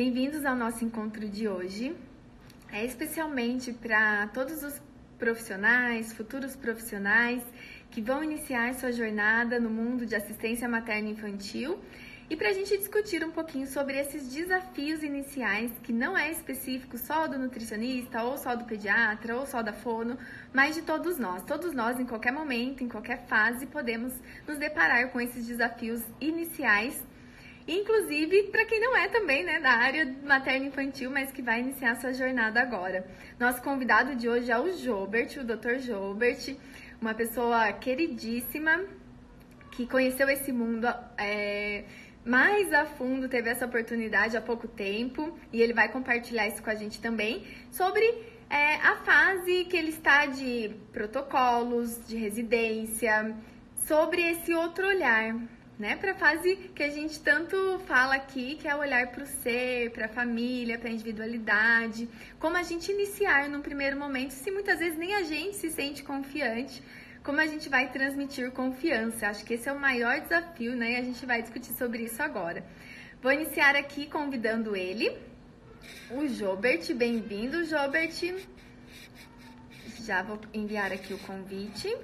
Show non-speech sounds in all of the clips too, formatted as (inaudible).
Bem-vindos ao nosso encontro de hoje. É especialmente para todos os profissionais, futuros profissionais que vão iniciar sua jornada no mundo de assistência materna infantil e para a gente discutir um pouquinho sobre esses desafios iniciais, que não é específico só do nutricionista, ou só do pediatra, ou só da fono, mas de todos nós. Todos nós, em qualquer momento, em qualquer fase, podemos nos deparar com esses desafios iniciais. Inclusive para quem não é também né, da área materna infantil, mas que vai iniciar sua jornada agora. Nosso convidado de hoje é o Jobert, o Dr. Jobert, uma pessoa queridíssima que conheceu esse mundo é, mais a fundo, teve essa oportunidade há pouco tempo e ele vai compartilhar isso com a gente também sobre é, a fase que ele está de protocolos, de residência, sobre esse outro olhar, né? Para a fase que a gente tanto fala aqui, que é olhar para o ser, para a família, para a individualidade, como a gente iniciar num primeiro momento, se muitas vezes nem a gente se sente confiante como a gente vai transmitir confiança. Acho que esse é o maior desafio, né? E a gente vai discutir sobre isso agora. Vou iniciar aqui convidando ele, o Jobert. Bem-vindo, Jobert. Já vou enviar aqui o convite.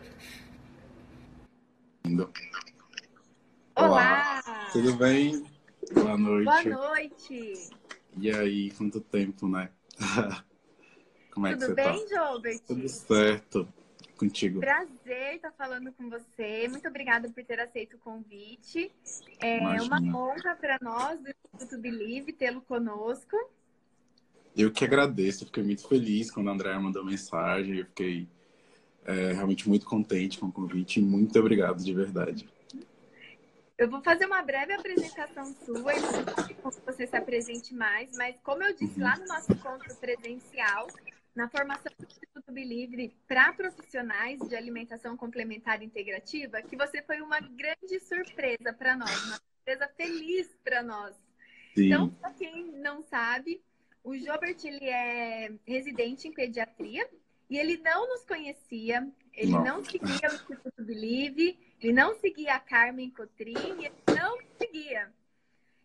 Olá! Olá. Tudo bem? Boa noite. Boa noite. E aí, quanto tempo, né? (laughs) Como é Tudo que você bem, tá? Jobert? Tudo certo contigo. Prazer estar falando com você. Muito obrigada por ter aceito o convite. É Imagina. uma honra para nós do Instituto Believe tê-lo conosco. Eu que agradeço, eu fiquei muito feliz quando a Andréa mandou mensagem. Eu fiquei é, realmente muito contente com o convite. Muito obrigado, de verdade. Eu vou fazer uma breve apresentação sua e você se apresente mais, mas como eu disse lá no nosso encontro presencial, na formação do Instituto Believe para profissionais de alimentação complementar integrativa, que você foi uma grande surpresa para nós, uma surpresa feliz para nós. Sim. Então, para quem não sabe, o Jobert ele é residente em pediatria e ele não nos conhecia, ele não, não seguia o Instituto Believe, ele não seguia a Carmen Cotrim, ele não seguia.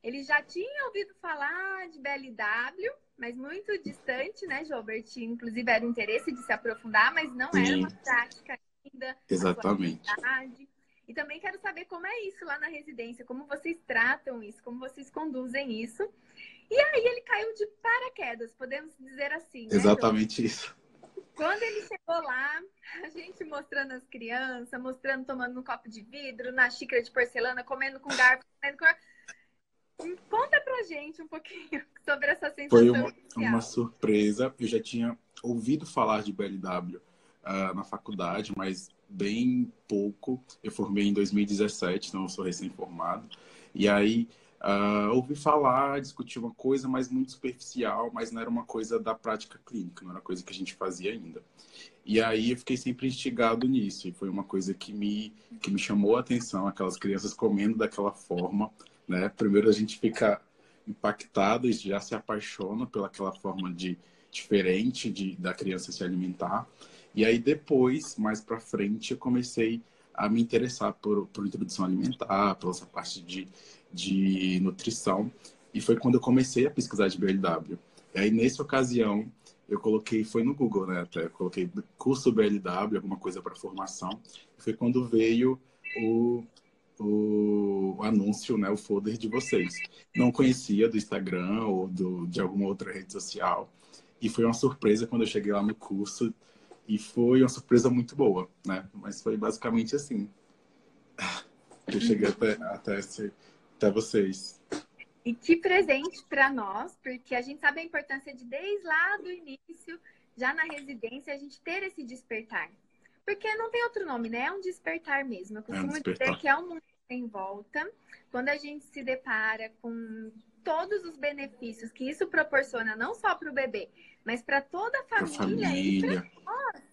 Ele já tinha ouvido falar de BLW, mas muito distante, né, Gilbert? Inclusive era o interesse de se aprofundar, mas não Sim. era uma prática ainda. Exatamente. E também quero saber como é isso lá na residência, como vocês tratam isso, como vocês conduzem isso. E aí ele caiu de paraquedas, podemos dizer assim. Né, Exatamente isso. Quando ele chegou lá, a gente mostrando as crianças, mostrando tomando um copo de vidro, na xícara de porcelana, comendo com garfo, comendo com Conta pra gente um pouquinho (laughs) sobre essa sensação. Foi uma, uma surpresa. Eu já tinha ouvido falar de BLW uh, ah, na faculdade, mas bem pouco. Eu formei em 2017, então eu sou recém-formado. E aí uh, ouvi falar, discutir uma coisa, mas muito superficial, mas não era uma coisa da prática clínica, não era coisa que a gente fazia ainda. E aí eu fiquei sempre instigado nisso, e foi uma coisa que me, que me chamou a atenção, aquelas crianças comendo daquela forma, né? Primeiro a gente fica impactado e já se apaixona pelaquela forma de diferente de da criança se alimentar. E aí depois, mais para frente, eu comecei a me interessar por, por introdução alimentar, pela essa parte de, de nutrição. E foi quando eu comecei a pesquisar de BLW. E aí, nessa ocasião, eu coloquei, foi no Google, né? Até, eu coloquei curso BLW, alguma coisa para formação. Foi quando veio o o, o, anúncio, né, o folder de vocês. Não conhecia do Instagram ou do, de alguma outra rede social. E foi uma surpresa quando eu cheguei lá no curso. E foi uma surpresa muito boa, né? Mas foi basicamente assim. Eu cheguei até, até, esse, até vocês. E que presente para nós, porque a gente sabe a importância de, desde lá do início, já na residência, a gente ter esse despertar. Porque não tem outro nome, né? É um despertar mesmo. Eu costumo é um dizer que é um mundo em volta, quando a gente se depara com todos os benefícios que isso proporciona, não só para o bebê, mas para toda a família, família. e nós,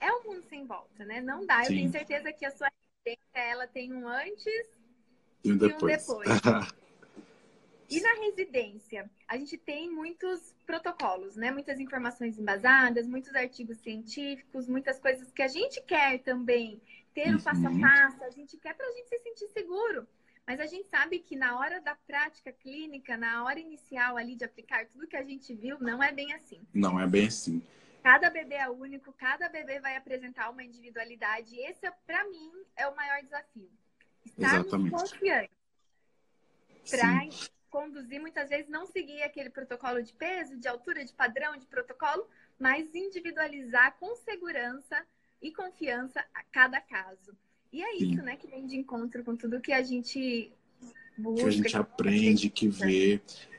é um mundo sem volta, né? Não dá. Sim. Eu tenho certeza que a sua residência, ela tem um antes e um depois. E, um depois. (laughs) e na residência, a gente tem muitos protocolos, né? Muitas informações embasadas, muitos artigos científicos, muitas coisas que a gente quer também ter o passo a uhum. passo, a gente quer para a gente se sentir seguro. Mas a gente sabe que na hora da prática clínica, na hora inicial ali de aplicar tudo que a gente viu, não é bem assim. Não é bem assim. Cada bebê é único, cada bebê vai apresentar uma individualidade. Esse, para mim, é o maior desafio. Estarmos confiantes para conduzir, muitas vezes, não seguir aquele protocolo de peso, de altura, de padrão, de protocolo, mas individualizar com segurança e confiança a cada caso. E é isso, Sim. né, que vem de encontro com tudo que a gente busca. Que a gente aprende, que vê. É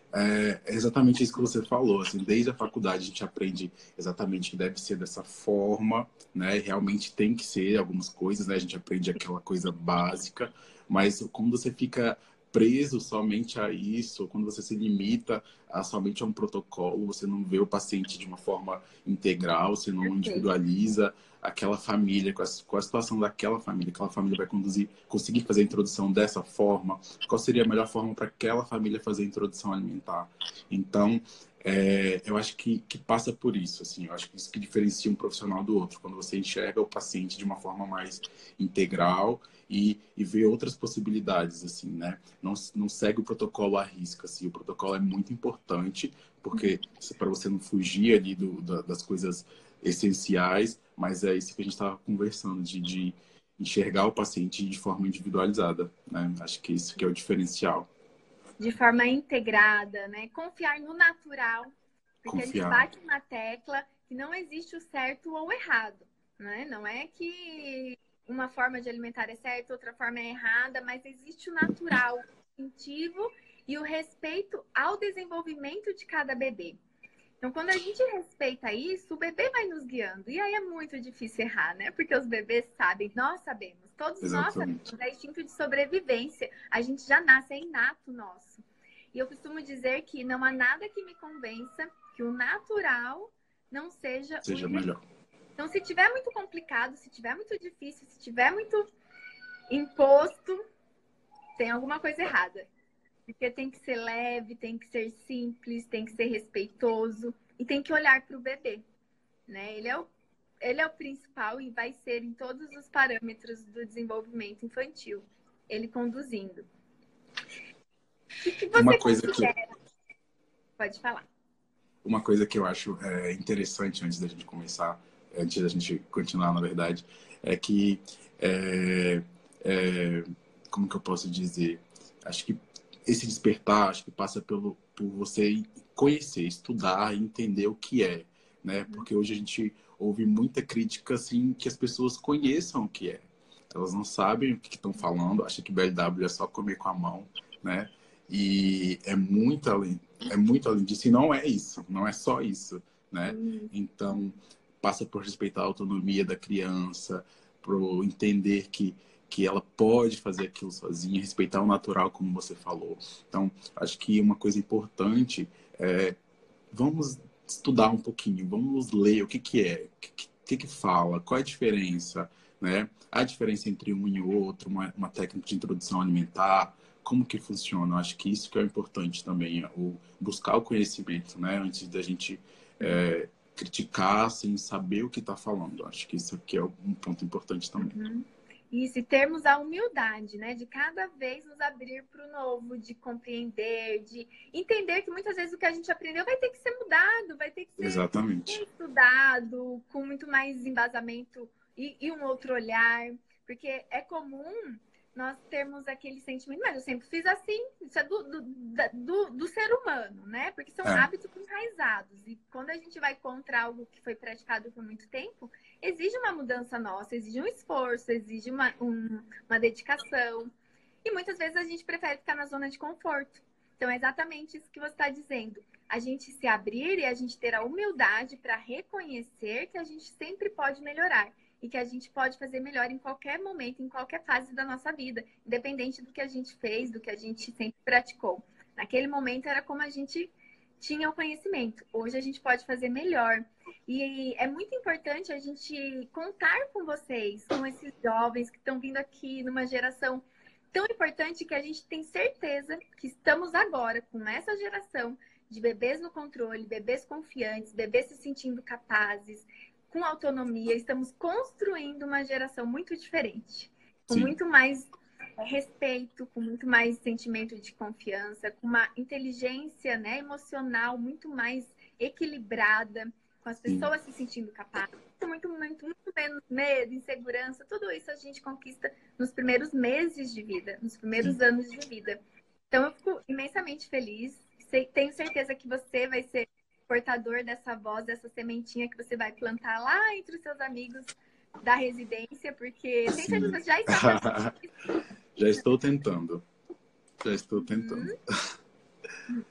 exatamente isso que você falou. Assim, desde a faculdade a gente aprende exatamente que deve ser dessa forma, né? Realmente tem que ser algumas coisas, né? A gente aprende aquela coisa básica, mas quando você fica preso somente a isso, quando você se limita a somente a um protocolo, você não vê o paciente de uma forma integral, você não individualiza aquela família, com a, com a situação daquela família, aquela família vai conduzir, conseguir fazer a introdução dessa forma, qual seria a melhor forma para aquela família fazer a introdução alimentar. Então, é, eu acho que, que passa por isso, assim, eu acho que isso que diferencia um profissional do outro, quando você enxerga o paciente de uma forma mais integral e, e vê outras possibilidades, assim, né? Não, não segue o protocolo à risca, assim, o protocolo é muito importante, porque para você não fugir ali do, da, das coisas essenciais, mas é isso que a gente estava conversando, de, de enxergar o paciente de forma individualizada, né? Acho que isso que é o diferencial de forma integrada, né? Confiar no natural, porque Confiar. a gente bate na tecla que não existe o certo ou o errado, né? Não é que uma forma de alimentar é certa, outra forma é errada, mas existe o natural, o instintivo e o respeito ao desenvolvimento de cada bebê. Então, quando a gente respeita isso, o bebê vai nos guiando. E aí é muito difícil errar, né? Porque os bebês sabem, nós sabemos, todos Exatamente. nós sabemos, é instinto de sobrevivência. A gente já nasce, é inato nosso. E eu costumo dizer que não há nada que me convença que o natural não seja, seja o melhor. Então, se tiver muito complicado, se tiver muito difícil, se tiver muito imposto, tem alguma coisa errada. Porque tem que ser leve, tem que ser simples, tem que ser respeitoso e tem que olhar para o bebê. Né? Ele, é o, ele é o principal e vai ser em todos os parâmetros do desenvolvimento infantil, ele conduzindo. O que você Uma coisa considera? que... Pode falar. Uma coisa que eu acho é, interessante antes da gente começar, antes da gente continuar, na verdade, é que é, é, como que eu posso dizer? Acho que esse despertar, acho que passa pelo, por você conhecer, estudar e entender o que é, né? Porque hoje a gente ouve muita crítica, assim, que as pessoas conheçam o que é. Elas não sabem o que estão falando, acham que BLW é só comer com a mão, né? E é muito além, é muito além disso. E não é isso, não é só isso, né? Uhum. Então, passa por respeitar a autonomia da criança, por entender que que ela pode fazer aquilo sozinha, respeitar o natural, como você falou. Então, acho que uma coisa importante é vamos estudar um pouquinho, vamos ler o que, que é, o que, que, que fala, qual é a diferença, né? A diferença entre um e outro, uma, uma técnica de introdução alimentar, como que funciona. Acho que isso que é importante também, é o buscar o conhecimento, né? Antes da gente é, criticar sem saber o que está falando. Acho que isso aqui é um ponto importante também. Uhum. Isso, e termos a humildade, né? De cada vez nos abrir para o novo, de compreender, de entender que muitas vezes o que a gente aprendeu vai ter que ser mudado, vai ter que ser Exatamente. estudado, com muito mais embasamento e, e um outro olhar. Porque é comum nós temos aquele sentimento, mas eu sempre fiz assim, isso é do, do, do, do ser humano, né? Porque são é. hábitos enraizados. E quando a gente vai contra algo que foi praticado por muito tempo, exige uma mudança nossa, exige um esforço, exige uma, um, uma dedicação. E muitas vezes a gente prefere ficar na zona de conforto. Então é exatamente isso que você está dizendo. A gente se abrir e a gente ter a humildade para reconhecer que a gente sempre pode melhorar e que a gente pode fazer melhor em qualquer momento, em qualquer fase da nossa vida, independente do que a gente fez, do que a gente sempre praticou. Naquele momento era como a gente tinha o conhecimento. Hoje a gente pode fazer melhor. E é muito importante a gente contar com vocês, com esses jovens que estão vindo aqui numa geração tão importante que a gente tem certeza que estamos agora com essa geração de bebês no controle, bebês confiantes, bebês se sentindo capazes, com autonomia, estamos construindo uma geração muito diferente, com Sim. muito mais respeito, com muito mais sentimento de confiança, com uma inteligência né, emocional muito mais equilibrada, com as pessoas Sim. se sentindo capazes, muito, muito, muito menos medo, insegurança, tudo isso a gente conquista nos primeiros meses de vida, nos primeiros Sim. anos de vida. Então eu fico imensamente feliz, tenho certeza que você vai ser portador dessa voz, dessa sementinha que você vai plantar lá entre os seus amigos da residência, porque tem certeza já está (laughs) Já estou tentando. Já estou tentando. Uhum.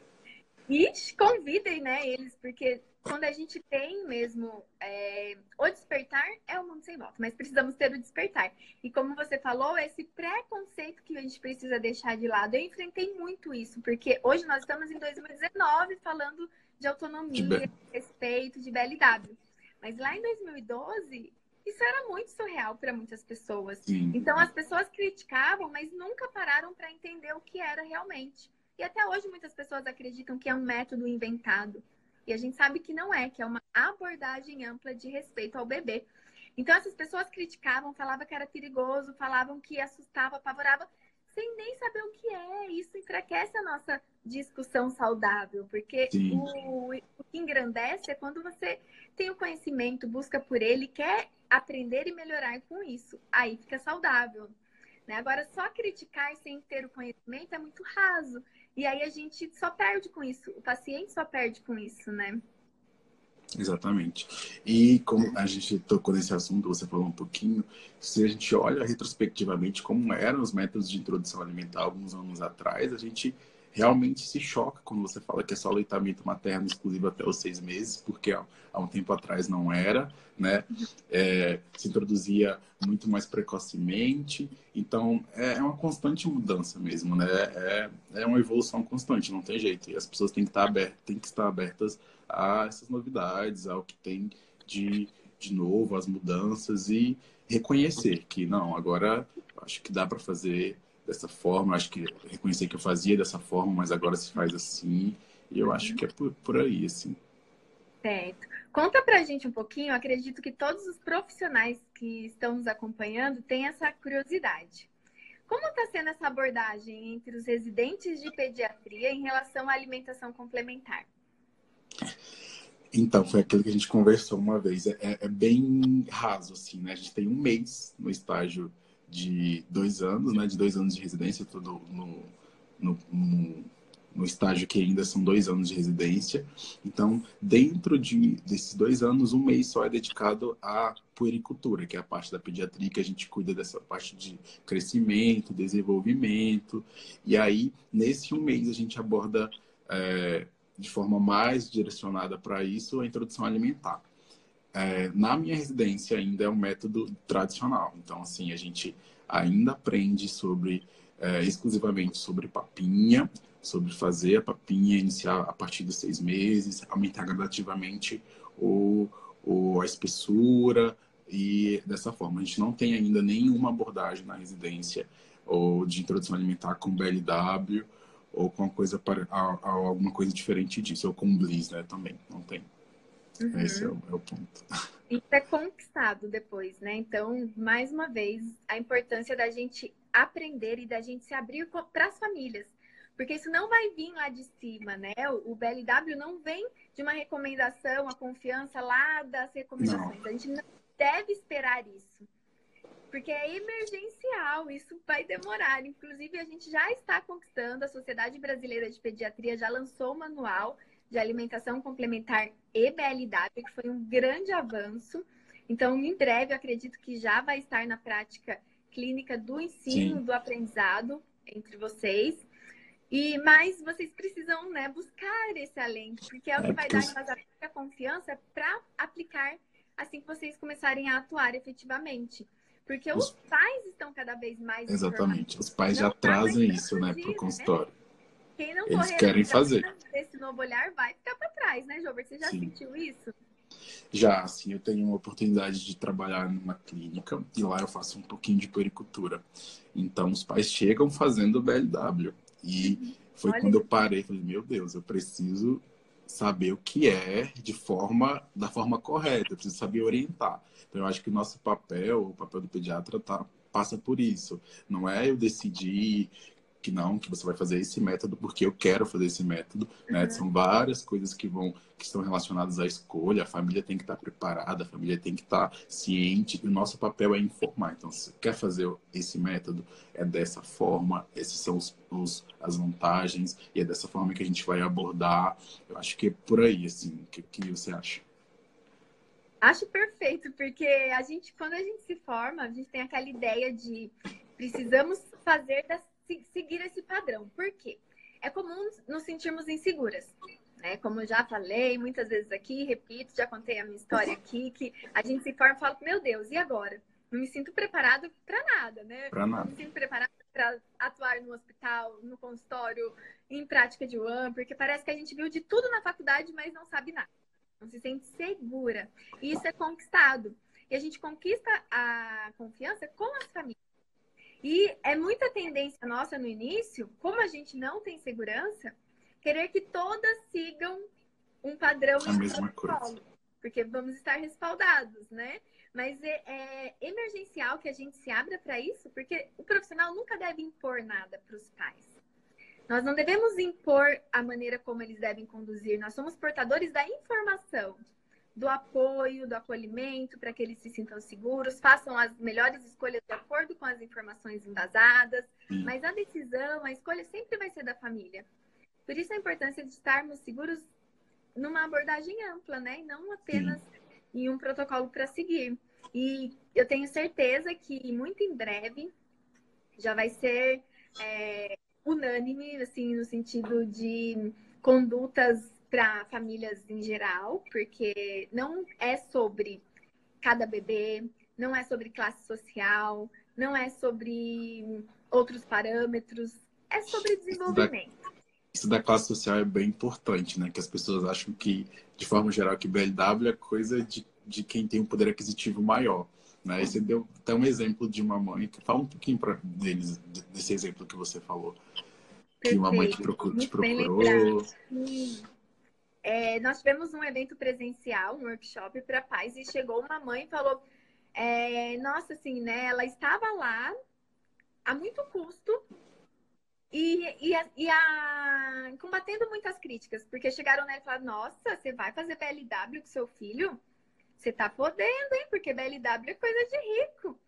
E convidem, né, eles, porque quando a gente tem mesmo é, o despertar, é o mundo sem volta, mas precisamos ter o despertar. E como você falou, esse preconceito que a gente precisa deixar de lado. Eu enfrentei muito isso, porque hoje nós estamos em 2019 falando de autonomia, de respeito, de BLW. Mas lá em 2012, isso era muito surreal para muitas pessoas. Sim. Então as pessoas criticavam, mas nunca pararam para entender o que era realmente. E até hoje muitas pessoas acreditam que é um método inventado. E a gente sabe que não é, que é uma abordagem ampla de respeito ao bebê. Então essas pessoas criticavam, falavam que era perigoso, falavam que assustava, apavorava, sem nem saber o que é. Isso enfraquece a nossa discussão saudável, porque o, o, que engrandece é quando você tem o conhecimento, busca por ele, quer aprender e melhorar com isso. Aí fica saudável. Né? Agora, só criticar sem ter o conhecimento é muito raso. E aí a gente só perde com isso. O paciente só perde com isso, né? Exatamente. E como a gente tocou nesse assunto, você falou um pouquinho, se a gente olha retrospectivamente como eram os métodos de introdução alimentar alguns anos atrás, a gente realmente se choca quando você fala que é só aleitamento materno exclusivo até os seis meses, porque há, um tempo atrás não era, né? É, se introduzia muito mais precocemente, então é, é uma constante mudança mesmo, né? É, é uma evolução constante, não tem jeito. E as pessoas têm que estar abertas, têm que estar abertas a essas novidades, ao que tem de, de novo, as mudanças e reconhecer que não, agora acho que dá para fazer dessa forma, acho que reconhecer que eu fazia dessa forma, mas agora se faz assim, e eu acho que é por, por aí, assim. Certo. Conta pra gente um pouquinho, eu acredito que todos os profissionais que estão nos acompanhando têm essa curiosidade. Como está sendo essa abordagem entre os residentes de pediatria em relação à alimentação complementar? Então, foi aquilo que a gente conversou uma vez. É, é, bem raso, assim, né? A gente tem um mês no estágio de dois anos, né? De dois anos de residência, tudo no, no, no, no, estágio que ainda são dois anos de residência. Então, dentro de, desses dois anos, um mês só é dedicado à puericultura, que é a parte da pediatria, que a gente cuida dessa parte de crescimento, desenvolvimento. E aí, nesse um mês, a gente aborda é, de forma mais direcionada para isso a introdução alimentar. É, na minha residência ainda é um método tradicional. Então, assim, a gente ainda aprende sobre é, exclusivamente sobre papinha, sobre fazer a papinha, iniciar a partir dos seis meses, aumentar gradativamente o, o, a espessura e dessa forma. A gente não tem ainda nenhuma abordagem na residência ou de introdução alimentar com BLW ou com coisa para, alguma coisa diferente disso, ou com Bliss, né, também, não tem. Uhum. Esse é o, é o ponto. (laughs) Isso é conquistado depois, né? Então, mais uma vez, a importância da gente aprender e da gente se abrir para as famílias. Porque isso não vai vir lá de cima, né? O BLW não vem de uma recomendação, a confiança lá das recomendações. Não. A gente não deve esperar isso. Porque é emergencial, isso vai demorar. Inclusive, a gente já está conquistando, a Sociedade Brasileira de Pediatria já lançou o manual de alimentação complementar e BLW, que foi um grande avanço. Então, em breve, eu acredito que já vai estar na prática clínica do ensino, Sim. do aprendizado entre vocês. E mas vocês precisam, né, buscar esse além, porque é o que é, vai dar a confiança para aplicar assim que vocês começarem a atuar efetivamente. Porque os, os pais estão cada vez mais Exatamente, os pais já trazem isso, né, para o né? consultório. Né? Quem não Eles querem fazer. Esse novo olhar vai ficar para trás, né, Jobert? Você já Sim. sentiu isso? Já, assim, eu tenho uma oportunidade de trabalhar numa clínica e lá eu faço um pouquinho de puericultura. Então, os pais chegam fazendo BLW. E uhum. foi Olha quando eu parei, falei, meu Deus, eu preciso saber o que é de forma, da forma correta, eu preciso saber orientar. Então, eu acho que o nosso papel, o papel do pediatra, está passa por isso. Não é eu decidir que não, que você vai fazer esse método porque eu quero fazer esse método, né? Uhum. São várias coisas que vão que estão relacionadas à escolha. A família tem que estar preparada, a família tem que estar ciente. E o nosso papel é informar. Então, se quer fazer esse método, é dessa forma. Essas são os, os, as vantagens e é dessa forma que a gente vai abordar. Eu acho que é por aí, assim. O que, que você acha? Acho perfeito, porque a gente, quando a gente se forma, a gente tem aquela ideia de precisamos fazer das seguir esse padrão. Por quê? É comum nos sentirmos inseguras. Né? Como eu já falei muitas vezes aqui, repito, já contei a minha história aqui, que a gente se forma e fala, meu Deus, e agora? Não me sinto preparado para nada, né? Para nada. Não me sinto preparada para atuar no hospital, no consultório, em prática de UAM, porque parece que a gente viu de tudo na faculdade, mas não sabe nada. Não se sente segura. E isso é conquistado. E a gente conquista a confiança com as famílias. E é muita tendência nossa no início, como a gente não tem segurança, querer que todas sigam um padrão a mesma coisa. porque vamos estar respaldados, né? Mas é, é emergencial que a gente se abra para isso, porque o profissional nunca deve impor nada para os pais. Nós não devemos impor a maneira como eles devem conduzir, nós somos portadores da informação do apoio, do acolhimento, para que eles se sintam seguros, façam as melhores escolhas de acordo com as informações embasadas, mas a decisão, a escolha sempre vai ser da família. Por isso a importância de estarmos seguros numa abordagem ampla, né? E não apenas Sim. em um protocolo para seguir. E eu tenho certeza que muito em breve já vai ser é, unânime, assim, no sentido de condutas para famílias em geral, porque não é sobre cada bebê, não é sobre classe social, não é sobre outros parâmetros, é sobre desenvolvimento. Isso da, isso da classe social é bem importante, né? Que as pessoas acham que, de forma geral, que BLW é coisa de, de quem tem um poder aquisitivo maior. Né? E você deu até um exemplo de uma mãe, que fala um pouquinho para deles, desse exemplo que você falou. Que uma mãe te. Te procurou é, nós tivemos um evento presencial, um workshop para pais, e chegou uma mãe e falou: é, Nossa, assim, né? Ela estava lá a muito custo e, e, a, e a, combatendo muitas críticas, porque chegaram nela e falaram: Nossa, você vai fazer BLW com seu filho? Você tá podendo, hein? Porque BLW é coisa de rico.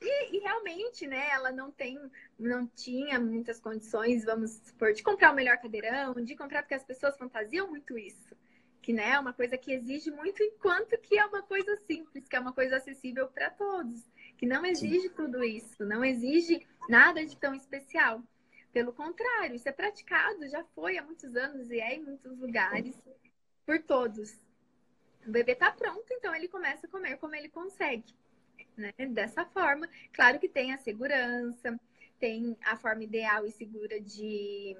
E, e, realmente, né, ela não tem, não tinha muitas condições, vamos supor, de comprar o melhor cadeirão, de comprar porque as pessoas fantasiam muito isso. Que né, é uma coisa que exige muito, enquanto que é uma coisa simples, que é uma coisa acessível para todos. Que não exige Sim. tudo isso, não exige nada de tão especial. Pelo contrário, isso é praticado, já foi há muitos anos e é em muitos lugares, por todos. O bebê está pronto, então ele começa a comer como ele consegue né? Dessa forma, claro que tem a segurança, tem a forma ideal e segura de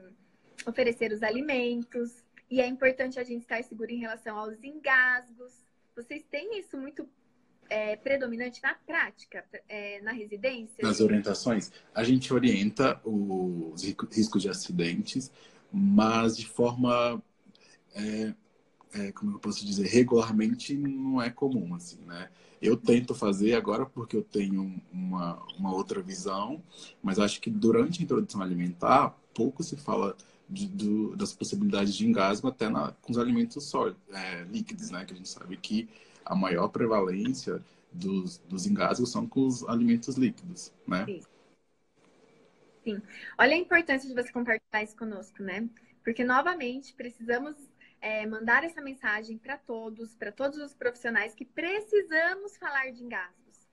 oferecer os alimentos, e é importante a gente estar seguro em relação aos engasgos. Vocês têm isso muito é, predominante na prática, é, na residência? Nas orientações, a gente orienta os riscos de acidentes, mas de forma, é, é, como eu posso dizer, regularmente não é comum, assim, né? Eu tento fazer agora porque eu tenho uma, uma outra visão, mas acho que durante a introdução alimentar, pouco se fala de, do, das possibilidades de engasgo até na, com os alimentos sólidos, é, líquidos, né? Que a gente sabe que a maior prevalência dos, dos engasgos são com os alimentos líquidos, né? Sim. Sim. Olha a importância de você compartilhar isso conosco, né? Porque, novamente, precisamos é, mandar essa mensagem para todos, para todos os profissionais que precisamos falar de engasgos.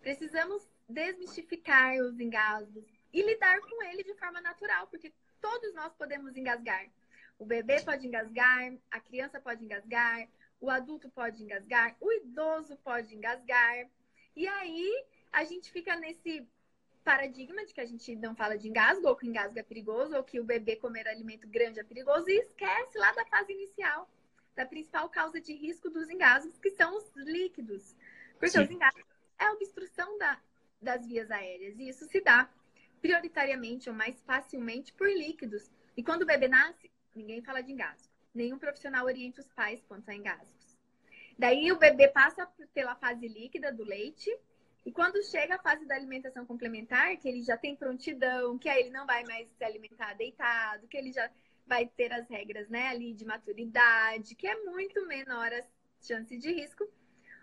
Precisamos desmistificar os engasgos e lidar com ele de forma natural, porque todos nós podemos engasgar. O bebê pode engasgar, a criança pode engasgar, o adulto pode engasgar, o idoso pode engasgar. E aí a gente fica nesse paradigma de que a gente não fala de engasgo, ou que engasgo é perigoso, ou que o bebê comer alimento grande é perigoso, e esquece lá da fase inicial, da principal causa de risco dos engasgos, que são os líquidos. Porque Sim. os engasgos é a obstrução da, das vias aéreas, e isso se dá prioritariamente ou mais facilmente por líquidos. E quando o bebê nasce, ninguém fala de engasgo. Nenhum profissional orienta os pais quanto a engasgos. Daí o bebê passa pela fase líquida do leite, E quando chega a fase da alimentação complementar, que ele já tem prontidão, que aí ele não vai mais se alimentar deitado, que ele já vai ter as regras né, ali de maturidade, que é muito menor a chance de risco,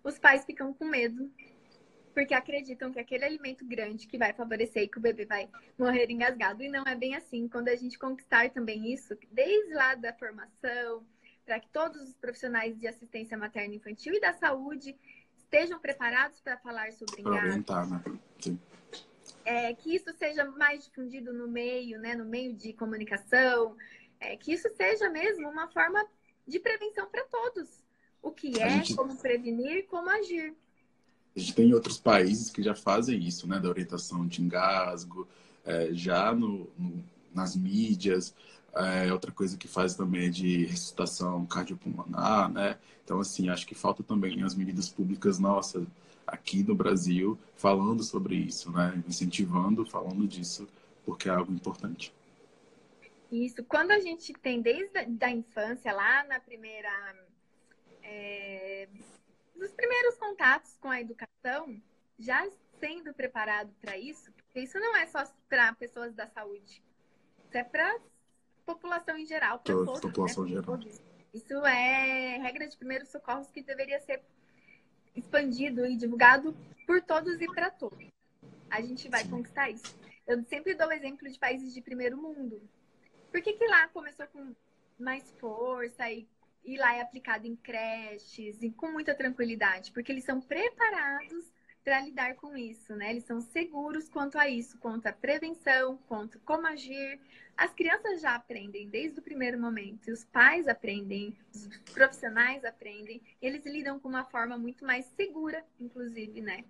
os pais ficam com medo, porque acreditam que aquele alimento grande que vai favorecer e que o bebê vai morrer engasgado. E não é bem assim. Quando a gente conquistar também isso, desde lá da formação, para que todos os profissionais de assistência materna infantil e da saúde estejam preparados para falar sobre engasgo. né? Sim. É, que isso seja mais difundido no meio, né, no meio de comunicação, é, que isso seja mesmo uma forma de prevenção para todos. O que é, gente... como prevenir, como agir. A gente tem outros países que já fazem isso, né, da orientação de engasgo, é, já no, no, nas mídias. É, outra coisa que faz também é de ressuscitação cardiopulmonar, né? Então, assim, acho que falta também as medidas públicas nossas aqui no Brasil falando sobre isso, né? Incentivando, falando disso, porque é algo importante. Isso. Quando a gente tem desde a infância, lá na primeira... É, nos primeiros contatos com a educação, já sendo preparado para isso, porque isso não é só para pessoas da saúde, isso é para população em geral, para todos. Né? População né? geral. Isso é regra de primeiros socorros que deveria ser expandido e divulgado por todos e para todos. A gente vai Sim. conquistar isso. Eu sempre dou o exemplo de países de primeiro mundo. Por que, que lá começou com mais força e, e lá é aplicado em creches e com muita tranquilidade? Porque eles são preparados para lidar com isso, né? Eles são seguros quanto a isso, quanto à prevenção, quanto como agir. As crianças já aprendem desde o primeiro momento, os pais aprendem, os profissionais aprendem, eles lidam com uma forma muito mais segura, inclusive, né?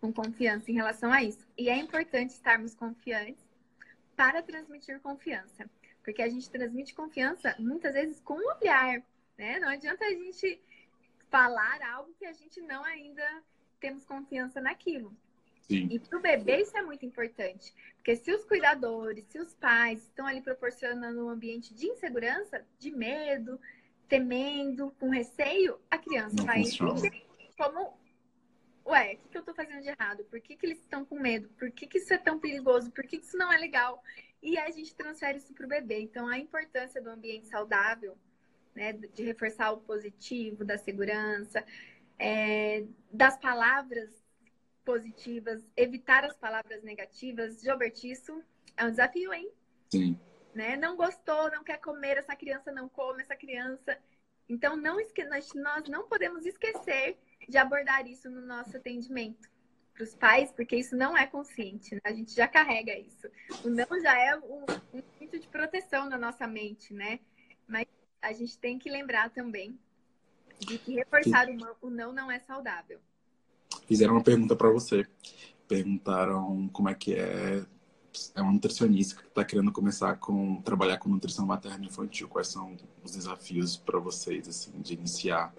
Com confiança em relação a isso. E é importante estarmos confiantes para transmitir confiança, porque a gente transmite confiança muitas vezes com o olhar, né? Não adianta a gente falar algo que a gente não ainda temos confiança naquilo. Sim. E para o bebê isso é muito importante. Porque se os cuidadores, se os pais estão ali proporcionando um ambiente de insegurança, de medo, temendo, com receio, a criança Não vai entender como. Ué, o que, que eu estou fazendo de errado? Por que, que eles estão com medo? Por que, que isso é tão perigoso? Por que, que isso não é legal? E a gente transfere isso para o bebê. Então, a importância do ambiente saudável, né, de reforçar o positivo, da segurança, é, das palavras positivas, evitar as palavras negativas. Gilbert, isso é um desafio, hein? Sim. Né? Não gostou, não quer comer, essa criança não come, essa criança. Então, não esque... nós não podemos esquecer de abordar isso no nosso atendimento para os pais, porque isso não é consciente, né? a gente já carrega isso. O não já é um, um de proteção na nossa mente, né? Mas a gente tem que lembrar também de que reforçar o não não é saudável. Fizeram uma pergunta para você. Perguntaram como é que é é uma nutricionista que está querendo começar com trabalhar com nutrição materna infantil. Quais são os desafios para vocês assim de iniciar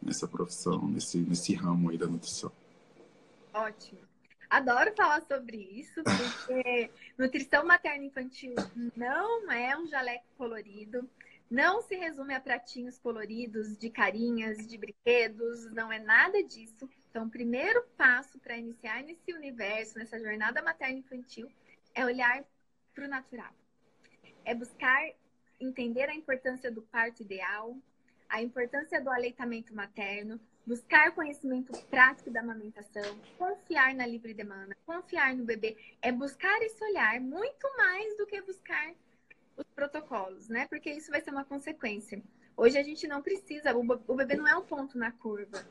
nessa profissão, nesse nesse ramo aí da nutrição? Ótimo. Adoro falar sobre isso, porque (laughs) nutrição materna infantil não é um jaleco colorido, não se resume a pratinhos coloridos, de carinhas, de brinquedos, não é nada disso. Então, o primeiro passo para iniciar nesse universo, nessa jornada materno-infantil, é olhar para o natural. É buscar entender a importância do parto ideal, a importância do aleitamento materno, buscar conhecimento prático da amamentação, confiar na livre demanda, confiar no bebê, é buscar esse olhar muito mais do que buscar os protocolos, né? Porque isso vai ser uma consequência. Hoje a gente não precisa, o bebê não é um ponto na curva.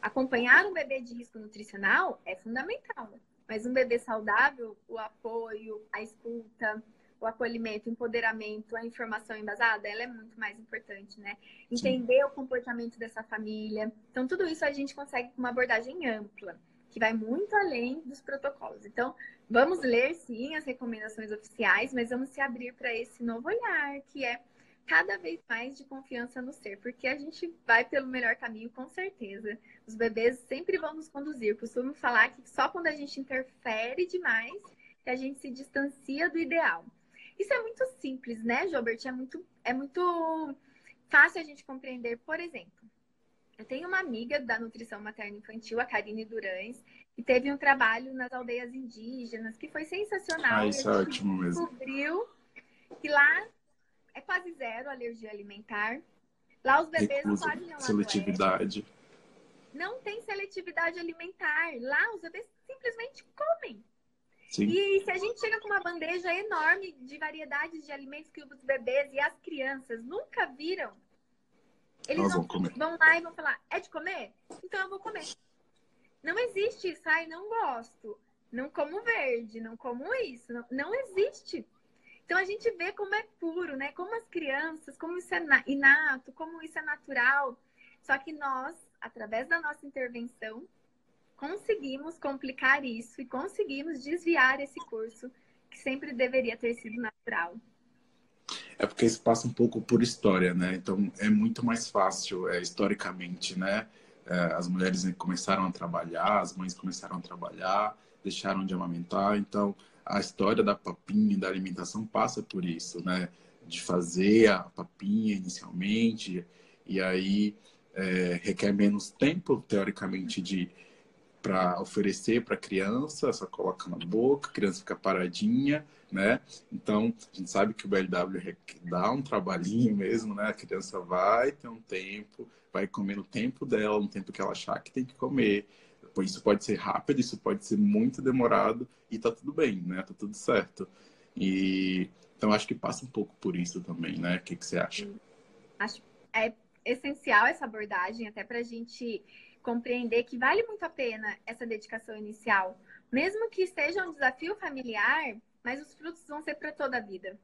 Acompanhar um bebê de risco nutricional é fundamental, mas um bebê saudável, o apoio, a escuta, o acolhimento, o empoderamento, a informação embasada, ela é muito mais importante, né? Entender Sim. o comportamento dessa família. Então, tudo isso a gente consegue com uma abordagem ampla que vai muito além dos protocolos. Então, vamos ler sim as recomendações oficiais, mas vamos se abrir para esse novo olhar, que é cada vez mais de confiança no ser, porque a gente vai pelo melhor caminho, com certeza. Os bebês sempre vão nos conduzir. Costumo falar que só quando a gente interfere demais que a gente se distancia do ideal. Isso é muito simples, né, Gilbert? É muito, é muito fácil a gente compreender. Por exemplo, Eu tenho uma amiga da nutrição materna infantil, a Karine Durães, que teve um trabalho nas aldeias indígenas, que foi sensacional. Ah, isso é ótimo mesmo. Descobriu que lá é quase zero alergia alimentar. Lá os bebês Recusa, não podem seletividade. Não tem seletividade alimentar. Lá os bebês simplesmente comem. Sim. E se a gente chega com uma bandeja enorme de variedades de alimentos que os bebês e as crianças nunca viram, eles Nós comer. vão lá e vão falar: é de comer? Então eu vou comer. Não existe isso, ai, não gosto. Não como verde, não como isso. Não, não existe. Então a gente vê como é puro, né? Como as crianças, como isso é na- inato, como isso é natural. Só que nós, através da nossa intervenção, conseguimos complicar isso e conseguimos desviar esse curso que sempre deveria ter sido natural. É porque isso passa um pouco por história, né? Então é muito mais fácil, é, historicamente, né? É, as mulheres começaram a trabalhar, as mães começaram a trabalhar, deixaram de amamentar. Então a história da papinha, da alimentação passa por isso, né? De fazer a papinha inicialmente e aí é, requer menos tempo, teoricamente, de para oferecer para a criança, só coloca na boca, a criança fica paradinha, né? Então, a gente sabe que o BLW dá um trabalhinho mesmo, né? A criança vai ter um tempo, vai comer no tempo dela, no tempo que ela achar que tem que comer. Pois Isso pode ser rápido, isso pode ser muito demorado e tá tudo bem, né? Tá tudo certo. E então acho que passa um pouco por isso também, né? O que, que você acha? Acho é essencial essa abordagem, até para a gente compreender que vale muito a pena essa dedicação inicial. Mesmo que esteja um desafio familiar, mas os frutos vão ser para toda a vida.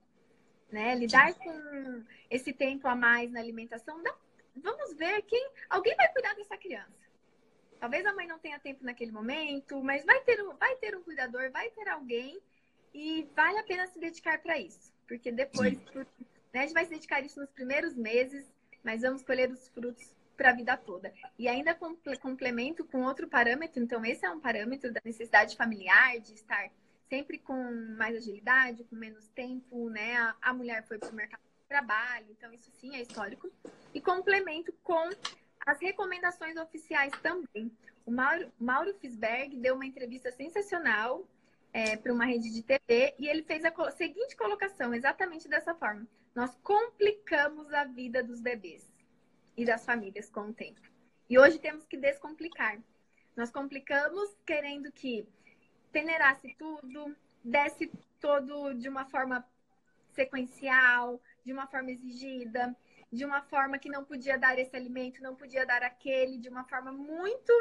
Né? Lidar com esse tempo a mais na alimentação, dá- vamos ver quem. Alguém vai cuidar dessa criança. Talvez a mãe não tenha tempo naquele momento, mas vai ter um, vai ter um cuidador, vai ter alguém e vale a pena se dedicar para isso. Porque depois, né, a gente vai se dedicar a isso nos primeiros meses, mas vamos colher os frutos para a vida toda. E ainda comple- complemento com outro parâmetro, então esse é um parâmetro da necessidade familiar, de estar sempre com mais agilidade, com menos tempo, né? A, mulher foi para o mercado de trabalho, então isso sim é histórico. E complemento com as recomendações oficiais também. O Mauro, Mauro Fisberg deu uma entrevista sensacional para uma rede de TV e ele fez a seguinte colocação, exatamente dessa forma. Nós complicamos a vida dos bebês e das famílias com o tempo. E hoje temos que descomplicar. Nós complicamos querendo que peneirasse tudo, desse todo de uma forma sequencial, de uma forma exigida, de uma forma que não podia dar esse alimento, não podia dar aquele, de uma forma muito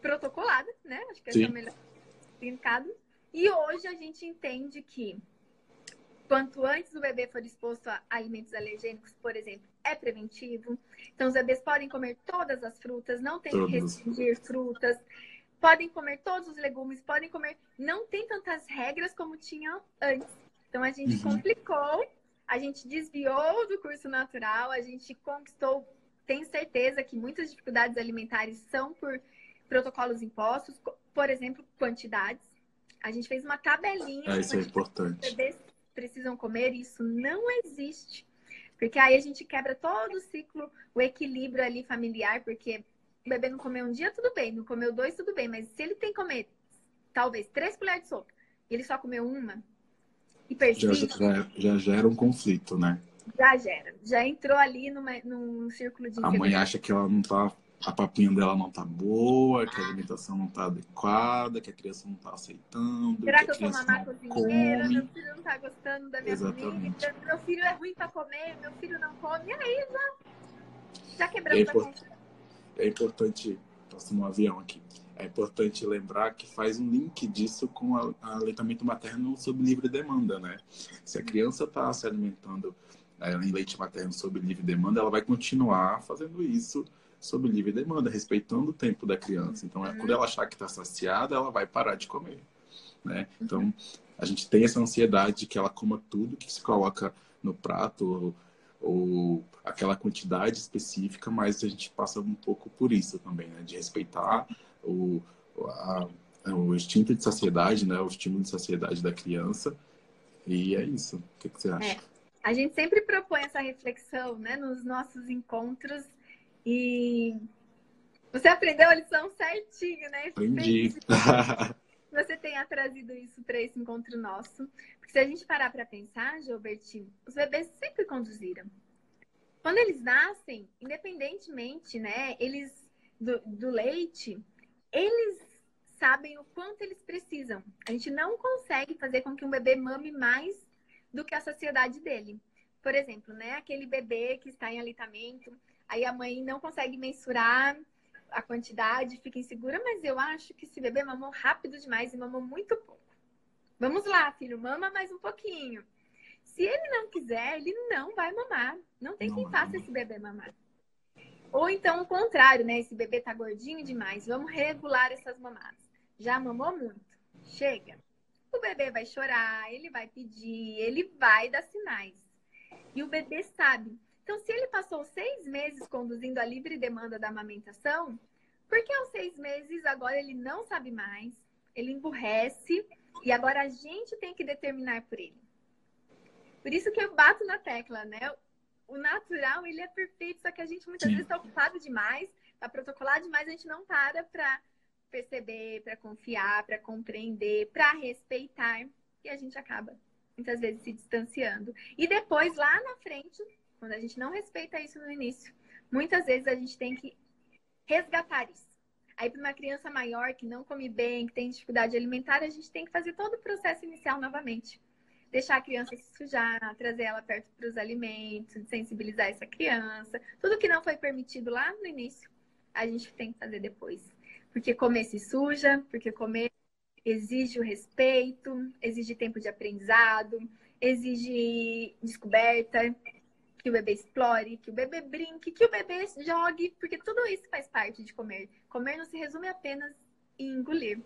protocolada, né? Acho que esse é o melhor significado. E hoje a gente entende que quanto antes o bebê for exposto a alimentos alergênicos, por exemplo, é preventivo. Então, os bebês podem comer todas as frutas, não tem que restringir frutas, podem comer todos os legumes, podem comer. Não tem tantas regras como tinha antes. Então, a gente Uhum. complicou, a gente desviou do curso natural, a gente conquistou. Tenho certeza que muitas dificuldades alimentares são por protocolos impostos, por exemplo, quantidades. A gente fez uma tabelinha de isso é importante. bebês precisam comer, isso não existe. Porque aí a gente quebra todo o ciclo, o equilíbrio ali familiar, porque o bebê não comeu um dia, tudo bem, não comeu dois, tudo bem, mas se ele tem que comer talvez três colheres de sopa e ele só comeu uma e Já, persiste, já, já gera um conflito, né? já gera. Já entrou ali numa, num círculo de A mãe acha que ela não tá. A papinha dela não tá boa, que a alimentação não tá adequada, que a criança não tá aceitando, Será que que a eu sou criança uma má não cozinheira? Meu come. filho não tá gostando da minha Exatamente. comida? Meu filho é ruim pra comer? Meu filho não come? E aí já, já É quebramos a import- confiança. É importante, posso no avião aqui, é importante lembrar que faz um link disso com o aleitamento materno sob livre demanda, né? Se a criança está se alimentando é, em leite materno sob livre demanda, ela vai continuar fazendo isso sob livre demanda, respeitando o tempo da criança. Então, é, quando ela achar que está saciada, ela vai parar de comer, né? Então, a gente tem essa ansiedade de que ela coma tudo que se coloca no prato ou, aquela quantidade específica, mas a gente passa um pouco por isso também, né? De respeitar o, a- o instinto de saciedade, né? O estímulo de saciedade da criança. E é isso. O que, que você acha? A gente sempre propõe essa reflexão, né, nos nossos encontros E você aprendeu a lição certinho, né? Aprendi. (laughs) você tenha trazido isso para esse encontro nosso. Porque se a gente parar para pensar, Gilbertinho, os bebês sempre conduziram. Quando eles nascem, independentemente, né, eles do, do leite, eles sabem o quanto eles precisam. A gente não consegue fazer com que um bebê mame mais do que a saciedade dele. Por exemplo, né, aquele bebê que está em alitamento, aí a mãe não consegue mensurar a quantidade, fica insegura, mas eu acho que esse bebê mamou rápido demais e mamou muito pouco. Vamos lá, filho, mama mais um pouquinho. Se ele não quiser, ele não vai mamar. Não tem quem faça esse bebê mamar. Ou então o contrário, né? Esse bebê tá gordinho demais. Vamos regular essas mamadas. Já mamou muito? Chega. O bebê vai chorar, ele vai pedir, ele vai dar sinais. E o bebê sabe. Então, se ele passou seis meses conduzindo a livre demanda da amamentação, por que aos seis meses agora ele não sabe mais, ele emburrece e agora a gente tem que determinar por ele? Por isso que eu bato na tecla, né? O natural, ele é perfeito, só que a gente muitas Sim. vezes está ocupado demais, está protocolado demais, a gente não para para perceber, para confiar, para compreender, para respeitar, e a gente acaba muitas vezes se distanciando. E depois, lá na frente, quando a gente não respeita isso no início, muitas vezes a gente tem que resgatar isso. Aí, para uma criança maior que não come bem, que tem dificuldade alimentar, a gente tem que fazer todo o processo inicial novamente. Deixar a criança se sujar, trazer ela perto para os alimentos, sensibilizar essa criança. Tudo que não foi permitido lá no início, a gente tem que fazer depois. Porque comer se suja, porque comer exige o respeito, exige tempo de aprendizado, exige descoberta, que o bebê explore, que o bebê brinque, que o bebê jogue, porque tudo isso faz parte de comer. Comer não se resume apenas em engolir.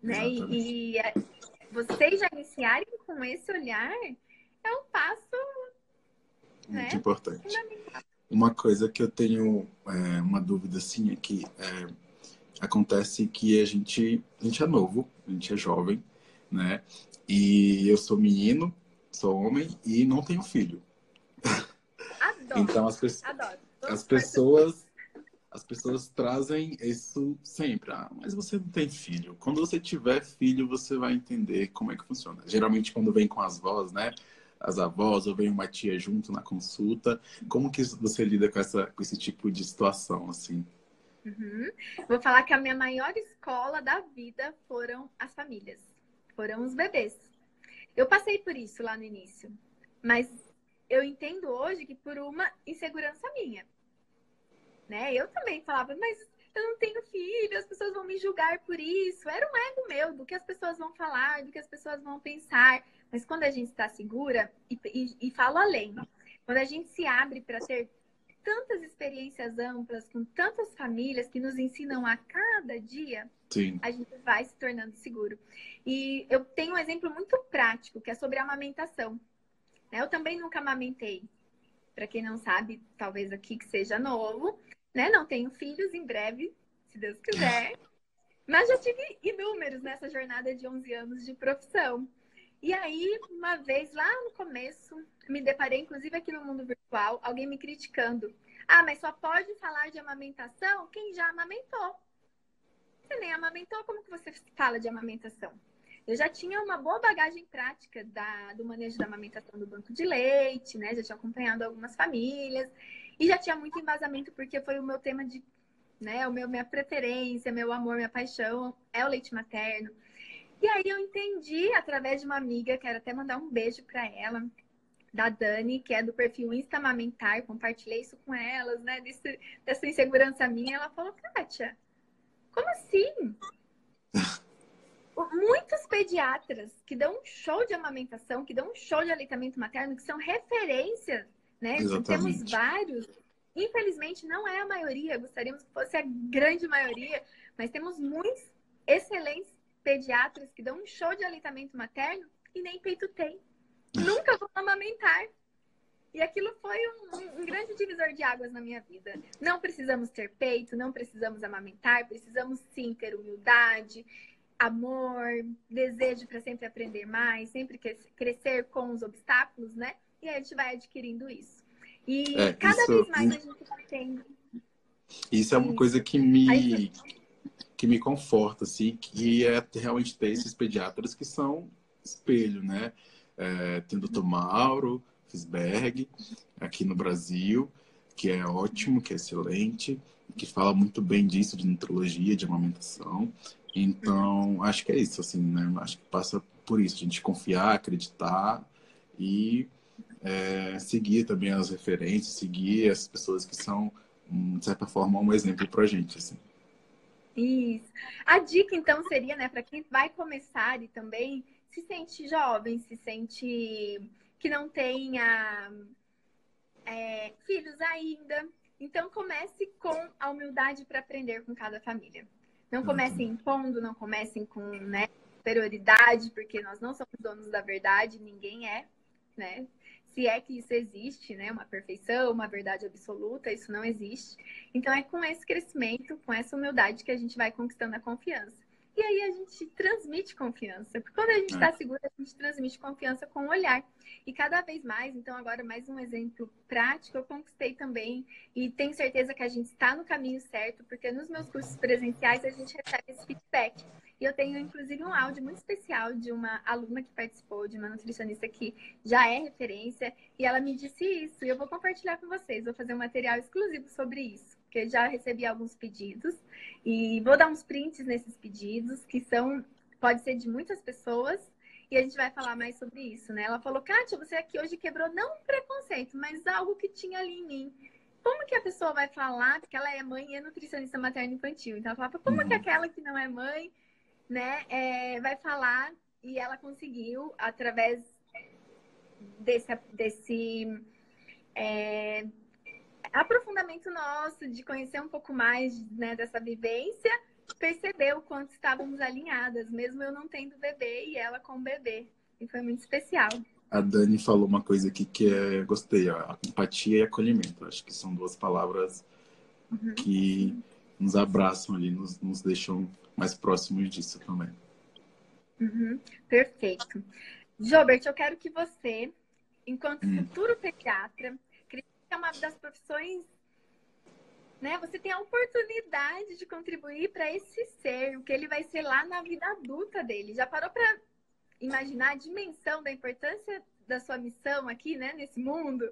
Né? E, e é, vocês já iniciarem com esse olhar é um passo muito né? importante. Uma coisa que eu tenho é, uma dúvida assim é que é, acontece que a gente, a gente é novo, a gente é jovem, né? E eu sou menino, sou homem e não tenho filho. Adoro. então as, pe Adoro. as pessoas as pessoas trazem isso sempre. Ah, mas você não tem filho. Quando você tiver filho, você vai entender como é que funciona. Geralmente quando vem com as vós, né? As avós ou vem uma tia junto na consulta. Como que você lida com, essa, com esse tipo de situação, assim? Uhum. Vou falar que a minha maior escola da vida foram as famílias, foram os bebês. Eu passei por isso lá no início, mas eu entendo hoje que por uma insegurança minha. Né? Eu também falava, mas eu não tenho filho, as pessoas vão me julgar por isso. Era um ego meu, do que as pessoas vão falar, do que as pessoas vão pensar. Mas quando a gente está segura, e, e, e falo além, quando a gente se abre para ter tantas experiências amplas, com tantas famílias que nos ensinam a cada dia, Sim. a gente vai se tornando seguro. E eu tenho um exemplo muito prático, que é sobre a amamentação. Eu também nunca amamentei. Para quem não sabe, talvez aqui que seja novo, né? Não tenho filhos em breve, se Deus quiser. (laughs) Mas já tive inúmeros nessa jornada de 11 anos de profissão. E aí, uma vez lá no começo, me deparei, inclusive aqui no mundo virtual, alguém me criticando. Ah, mas só pode falar de amamentação quem já amamentou. Você nem amamentou, como que você fala de amamentação? Eu já tinha uma boa bagagem prática da, do manejo da amamentação do banco de leite, né? Já tinha acompanhado algumas famílias e já tinha muito embasamento porque foi o meu tema de, né? O meu minha preferência, meu amor, minha paixão é o leite materno. E aí eu entendi através de uma amiga, quero até mandar um beijo para ela, da Dani, que é do perfil Instamamentar, compartilhei isso com elas, né? Desse, dessa insegurança minha. Ela falou, Kátia, como assim? (laughs) Muitos pediatras que dão um show de amamentação, que dão um show de aleitamento materno, que são referências, né? Exatamente. Temos vários. Infelizmente, não é a maioria, gostaríamos que fosse a grande maioria, mas temos muitos excelentes pediatras que dão um show de aleitamento materno e nem peito tem. Nunca vão amamentar. E aquilo foi um, um, grande divisor de águas na minha vida. Não precisamos ter peito, não precisamos amamentar, precisamos sim ter humildade, amor, desejo para sempre aprender mais, sempre crescer com os obstáculos, né? E a gente vai adquirindo isso. E é, cada isso, vez mais a gente vai tendo. Isso é uma coisa que me, que me conforta, assim, que é realmente ter esses pediatras que são espelho, né? É, tem o Dr. Mauro Fisberg, aqui no Brasil, que é ótimo, que é excelente, que fala muito bem disso, de nutrologia, de amamentação. Então, acho que é isso, assim, né? Acho que passa por isso, a gente confiar, acreditar e é, seguir também as referências, seguir as pessoas que são, de certa forma, um exemplo para a gente, assim. Isso. A dica, então, seria, né, para quem vai começar e também se sente jovem, se sente que não tenha é, filhos ainda. Então, comece com a humildade para aprender com cada família. Não comecem impondo, não comecem com né, superioridade, porque nós não somos donos da verdade, ninguém é, né? Se é que isso existe, né? Uma perfeição, uma verdade absoluta, isso não existe. Então é com esse crescimento, com essa humildade que a gente vai conquistando a confiança. E aí a gente transmite confiança. Porque quando a gente está é. seguro, a gente transmite confiança com o olhar. E cada vez mais, então agora mais um exemplo prático, eu conquistei também e tenho certeza que a gente está no caminho certo, porque nos meus cursos presenciais a gente recebe esse feedback. E eu tenho, inclusive, um áudio muito especial de uma aluna que participou, de uma nutricionista que já é referência, e ela me disse isso, e eu vou compartilhar com vocês, vou fazer um material exclusivo sobre isso porque já recebi alguns pedidos e vou dar uns prints nesses pedidos, que são, pode ser de muitas pessoas, e a gente vai falar mais sobre isso, né? Ela falou, Kátia, você aqui hoje quebrou não um preconceito, mas algo que tinha ali em mim. Como que a pessoa vai falar que ela é mãe e é nutricionista materno infantil? Então ela falava, como uhum. que aquela que não é mãe, né, é, vai falar e ela conseguiu, através desse, desse é, aprofundamento nosso, de conhecer um pouco mais né, dessa vivência, perceber o quanto estávamos alinhadas, mesmo eu não tendo bebê e ela com bebê. E foi muito especial. A Dani falou uma coisa aqui que é, gostei, ó, empatia e acolhimento. Acho que são duas palavras uhum. que nos abraçam ali, nos, nos deixam mais próximos disso também. Uhum. Perfeito. Jobert, eu quero que você, enquanto hum. futuro pediatra, é uma das profissões, né? Você tem a oportunidade de contribuir para esse ser, o que ele vai ser lá na vida adulta dele. Já parou para imaginar a dimensão da importância da sua missão aqui, né, nesse mundo?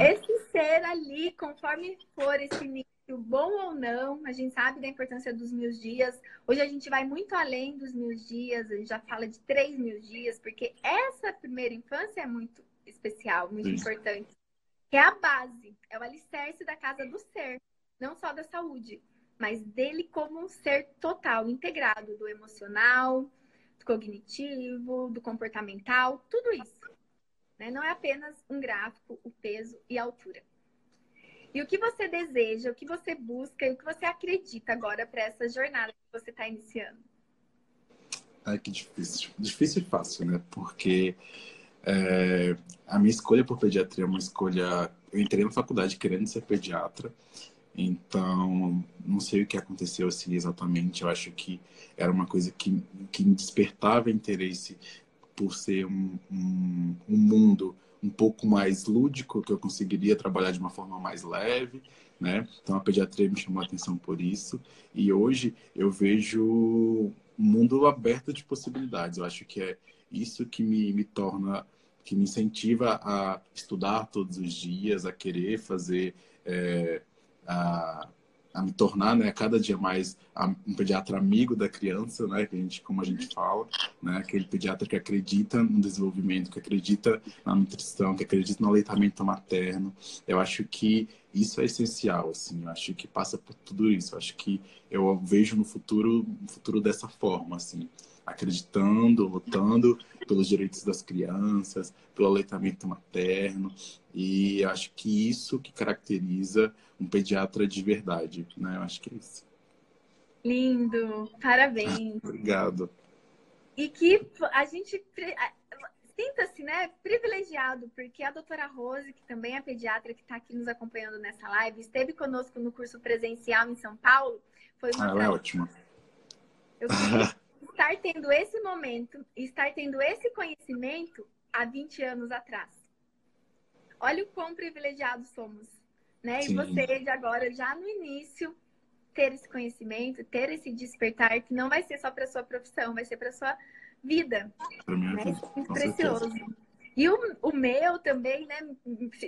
É. Esse ser ali, conforme for esse início, bom ou não, a gente sabe da importância dos mil dias. Hoje a gente vai muito além dos mil dias, a gente já fala de três mil dias, porque essa primeira infância é muito especial, muito Isso. importante que é a base, é o alicerce da casa do ser, não só da saúde, mas dele como um ser total, integrado, do emocional, do cognitivo, do comportamental, tudo isso. Né? Não é apenas um gráfico, o peso e a altura. E o que você deseja, o que você busca e o que você acredita agora para essa jornada que você está iniciando? Ai, que difícil. Difícil e fácil, né? Porque é, a minha escolha por pediatria é uma escolha. Eu entrei na faculdade querendo ser pediatra, então não sei o que aconteceu assim exatamente. Eu acho que era uma coisa que, que me despertava interesse por ser um, um, um mundo um pouco mais lúdico, que eu conseguiria trabalhar de uma forma mais leve, né? Então a pediatria me chamou a atenção por isso. E hoje eu vejo mundo aberto de possibilidades. Eu acho que é isso que me, me torna, que me incentiva a estudar todos os dias, a querer fazer, é, a, a, me tornar, né, cada dia mais um pediatra amigo da criança, né, que a gente, como a gente fala, né, aquele pediatra que acredita no desenvolvimento, que acredita na nutrição, que acredita no aleitamento materno. Eu acho que isso é essencial, assim, eu acho que passa por tudo isso. Eu acho que eu vejo no futuro, no futuro dessa forma, assim acreditando, lutando pelos direitos das crianças, pelo aleitamento materno. E acho que isso que caracteriza um pediatra de verdade, né? Eu acho que é isso. Lindo, parabéns. Obrigado. E que a gente sinta-se, né, privilegiado, porque a doutora Rose, que também é pediatra, que está aqui nos acompanhando nessa live, esteve conosco no curso presencial em São Paulo. Foi uma ah, ela é ótima. Eu estar tendo esse momento, estar tendo esse conhecimento há 20 anos atrás. Olha o quão privilegiados somos. né? Sim. E você de agora, já no início, ter esse conhecimento, ter esse despertar, que não vai ser só para sua profissão, vai ser para sua vida. Pra minha né? vida. É precioso. Certeza. E o, o meu também, né?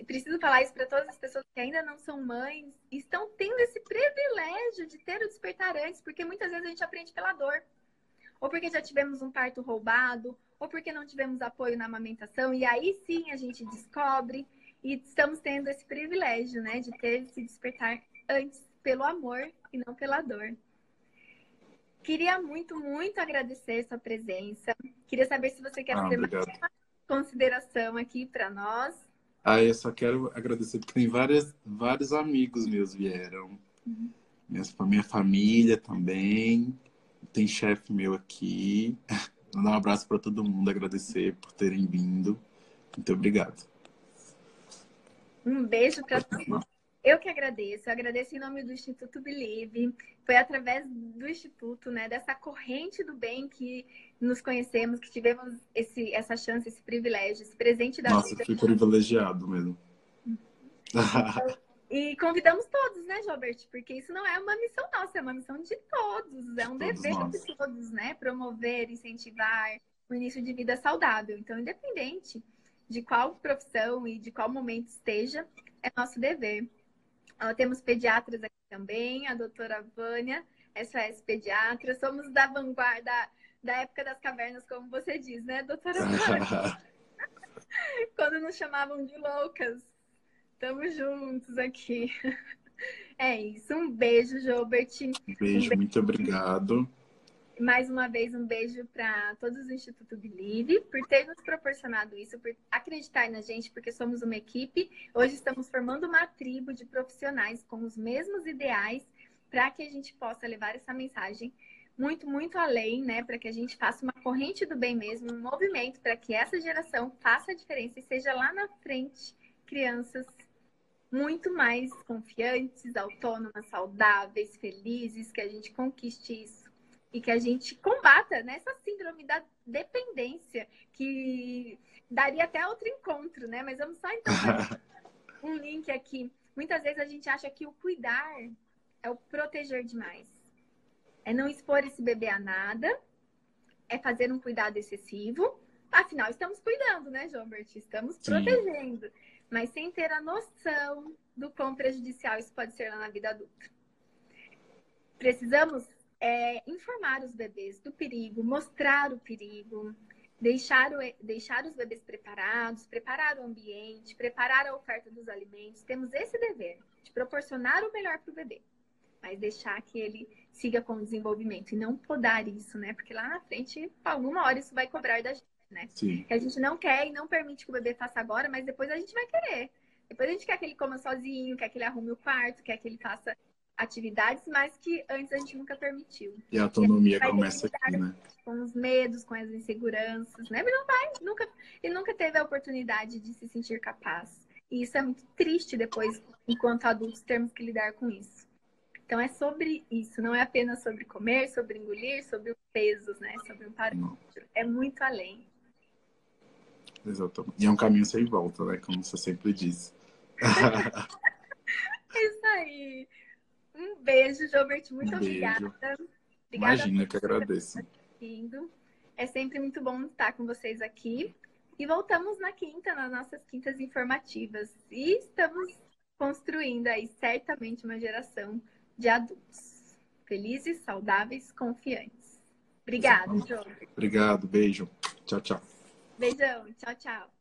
Preciso falar isso para todas as pessoas que ainda não são mães, estão tendo esse privilégio de ter o despertar antes, porque muitas vezes a gente aprende pela dor. Ou porque já tivemos um parto roubado, ou porque não tivemos apoio na amamentação, e aí sim a gente descobre e estamos tendo esse privilégio, né, de ter esse despertar antes pelo amor e não pela dor. Queria muito, muito agradecer sua presença. Queria saber se você quer ah, fazer obrigado. mais uma consideração aqui para nós. Ah, eu só quero agradecer porque tem várias, vários amigos meus vieram. Uhum. Minha, minha família também. Tem chefe meu aqui. (laughs) Mandar um abraço para todo mundo, agradecer por terem vindo. Muito obrigado. Um beijo para todos. Eu que agradeço, eu agradeço em nome do Instituto Believe. Foi através do Instituto, né, dessa corrente do bem que nos conhecemos, que tivemos esse, essa chance, esse privilégio, esse presente da Nossa, vida. Nossa, fui privilegiado mesmo. (laughs) e convidamos todos, né, Gilbert? Porque isso não é uma missão nossa, é uma missão de todos. É um todos dever nós. de todos, né? Promover, incentivar o início de vida saudável. Então, independente de qual profissão e de qual momento esteja, é nosso dever. Uh, temos pediatras aqui também, a doutora Vânia, SOS Pediatra. Somos da vanguarda, da época das cavernas, como você diz, né, doutora Vânia? (laughs) Quando nos chamavam de loucas. Estamos juntos aqui. (laughs) É isso. Um beijo, Gilbert. Um beijo, um beijo. muito obrigado. Mais uma vez, um beijo para todos do Instituto Believe por ter nos proporcionado isso, por acreditar na gente, porque somos uma equipe. Hoje estamos formando uma tribo de profissionais com os mesmos ideais para que a gente possa levar essa mensagem muito, muito além, né? Para que a gente faça uma corrente do bem mesmo, um movimento para que essa geração faça a diferença e seja lá na frente crianças muito mais confiantes, autônomas, saudáveis, felizes, que a gente conquiste isso e que a gente combata nessa síndrome da dependência, que daria até outro encontro, né? Mas vamos só então (laughs) um link aqui. Muitas vezes a gente acha que o cuidar é o proteger demais. É não expor esse bebê a nada, é fazer um cuidado excessivo. Afinal, estamos cuidando, né, João Estamos Sim. protegendo. Mas sem ter a noção do quão prejudicial isso pode ser na vida adulta. Precisamos é, informar os bebês do perigo, mostrar o perigo, deixar, o, deixar os bebês preparados, preparar o ambiente, preparar a oferta dos alimentos. Temos esse dever de proporcionar o melhor para o bebê, mas deixar que ele siga com o desenvolvimento e não podar isso, né? Porque lá na frente, alguma hora isso vai cobrar da gente, né? Sim. Que a gente não quer e não permite que o bebê faça agora, mas depois a gente vai querer. Depois a gente quer que ele coma sozinho, quer que ele arrume o quarto, quer que ele faça atividades, mas que antes a gente nunca permitiu. E a autonomia e começa aqui, né? Com os medos, com as inseguranças, né? Ele não vai, nunca, ele nunca teve a oportunidade de se sentir capaz. E isso é muito triste depois, enquanto adultos, termos que lidar com isso. Então é sobre isso, não é apenas sobre comer, sobre engolir, sobre os pesos, né? Sobre um parâmetro. É muito além. Exatamente. E é um caminho sem volta, né? Como você sempre diz. (laughs) isso aí. Um beijo, Gilbert. Muito um obrigada. obrigada. Imagina que agradeço. É sempre muito bom estar com vocês aqui. E voltamos na quinta, nas nossas quintas informativas. E estamos construindo aí certamente uma geração de adultos felizes, saudáveis, confiantes. Obrigada, João. Obrigado, beijo. Tchau, tchau. Beijão, tchau, tchau.